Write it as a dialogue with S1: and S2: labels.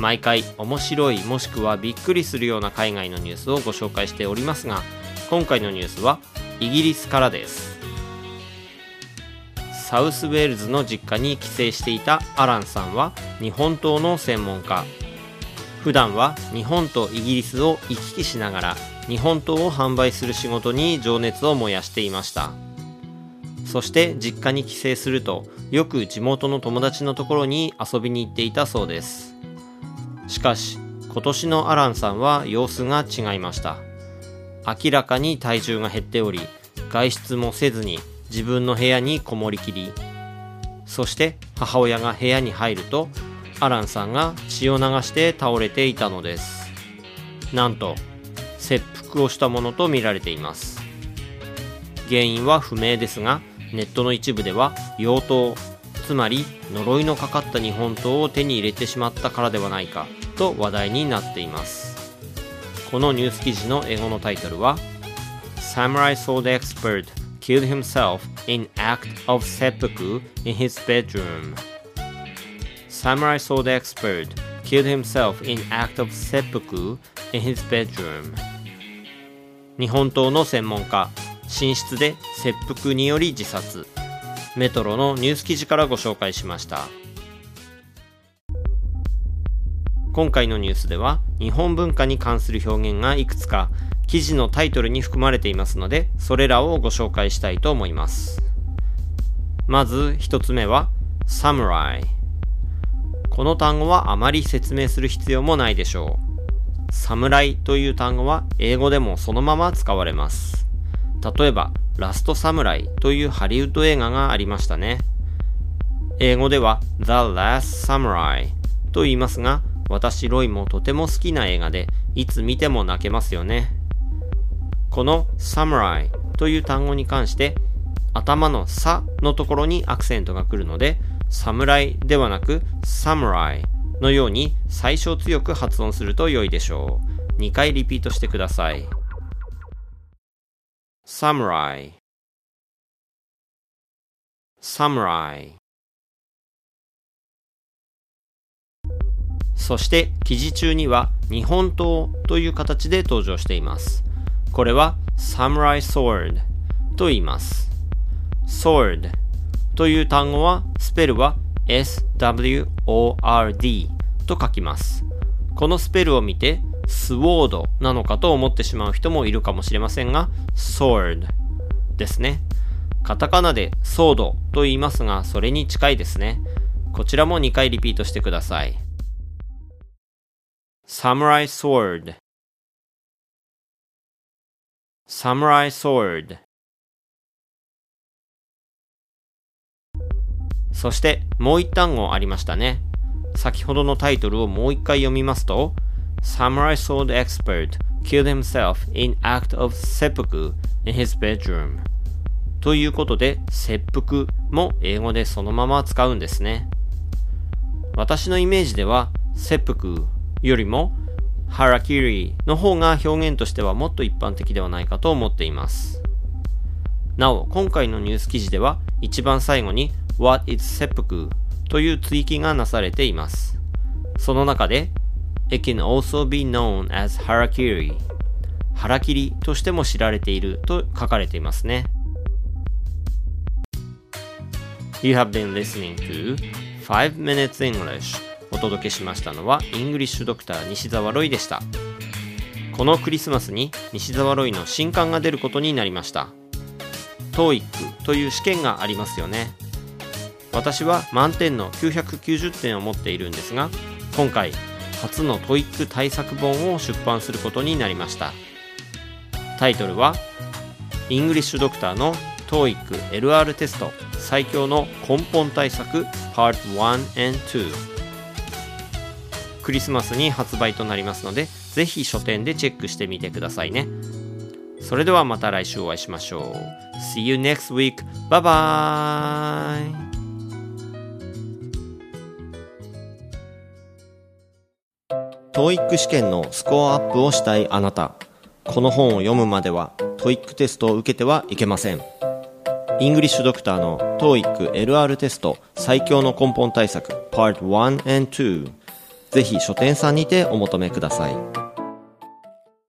S1: 毎回面白いもしくはびっくりするような海外のニュースをご紹介しておりますが今回のニュースはイギリスからです。サウスウェールズの実家に帰省していたアランさんは日本刀の専門家。普段は日本とイギリスを行き来しながら日本刀を販売する仕事に情熱を燃やしていました。そして実家に帰省するとよく地元の友達のところに遊びに行っていたそうです。しかし今年のアランさんは様子が違いました。明らかに体重が減っており外出もせずに自分の部屋にこもりきり。そして母親が部屋に入るとアランさんが血を流して倒れていたのです。なんと切腹をしたものとみられています。原因は不明ですがネットの一部では妖刀つまり呪いのかかった日本刀を手に入れてしまったからではないか。と話題になっていますこのニュース記事の英語のタイトルは Samurai Sword Expert killed himself in act of seppuku in his bedroom Samurai Sword Expert killed himself in act of seppuku in his bedroom 日本刀の専門家寝室で切腹により自殺メトロのニュース記事からご紹介しました今回のニュースでは日本文化に関する表現がいくつか記事のタイトルに含まれていますのでそれらをご紹介したいと思います。まず一つ目はサムライこの単語はあまり説明する必要もないでしょう。侍という単語は英語でもそのまま使われます。例えばラストサムライというハリウッド映画がありましたね。英語では The Last Samurai と言いますが私ロイもとても好きな映画でいつ見ても泣けますよね。この Samurai という単語に関して頭のさのところにアクセントが来るので侍ではなく Samurai のように最小強く発音すると良いでしょう。2回リピートしてください。Samurai Samurai そして記事中には日本刀という形で登場しています。これは Samurai Sword と言います。Sword という単語はスペルは SWORD と書きます。このスペルを見てスウォードなのかと思ってしまう人もいるかもしれませんが sword ですね。カタカナでソードと言いますがそれに近いですね。こちらも2回リピートしてください。Samurai Sword Samurai Sword そしてもう一単語ありましたね先ほどのタイトルをもう一回読みますと Samurai sword expert killed himself in act of seppuku in his bedroom ということで切腹も英語でそのまま使うんですね私のイメージでは切腹よりもハラキリの方が表現としてはもっと一般的ではないかと思っています。なお今回のニュース記事では一番最後に What is seppuku という追記がなされています。その中で It can also be known as harakiri 腹切りとしても知られていると書かれていますね。You have been listening to 5 Minutes English 届けしましたのは English Doctor 西澤ロイでした。このクリスマスに西澤ロイの新刊が出ることになりました。TOEIC という試験がありますよね。私は満点の990点を持っているんですが今回初の TOEIC 対策本を出版することになりました。タイトルは English Doctor の TOEIC LR テスト最強の根本対策 Part 1 and 2クリスマスに発売となりますのでぜひ書店でチェックしてみてくださいね。それではまた来週お会いしましょう。See you next week. Bye bye. ト EIC 試験のスコアアップをしたいあなたこの本を読むまでは TOEIC テストを受けてはいけません。イングリッシュドクターの TOEIC LR テスト最強の根本対策 Part 1 and 2ぜひ書店さんにてお求めください。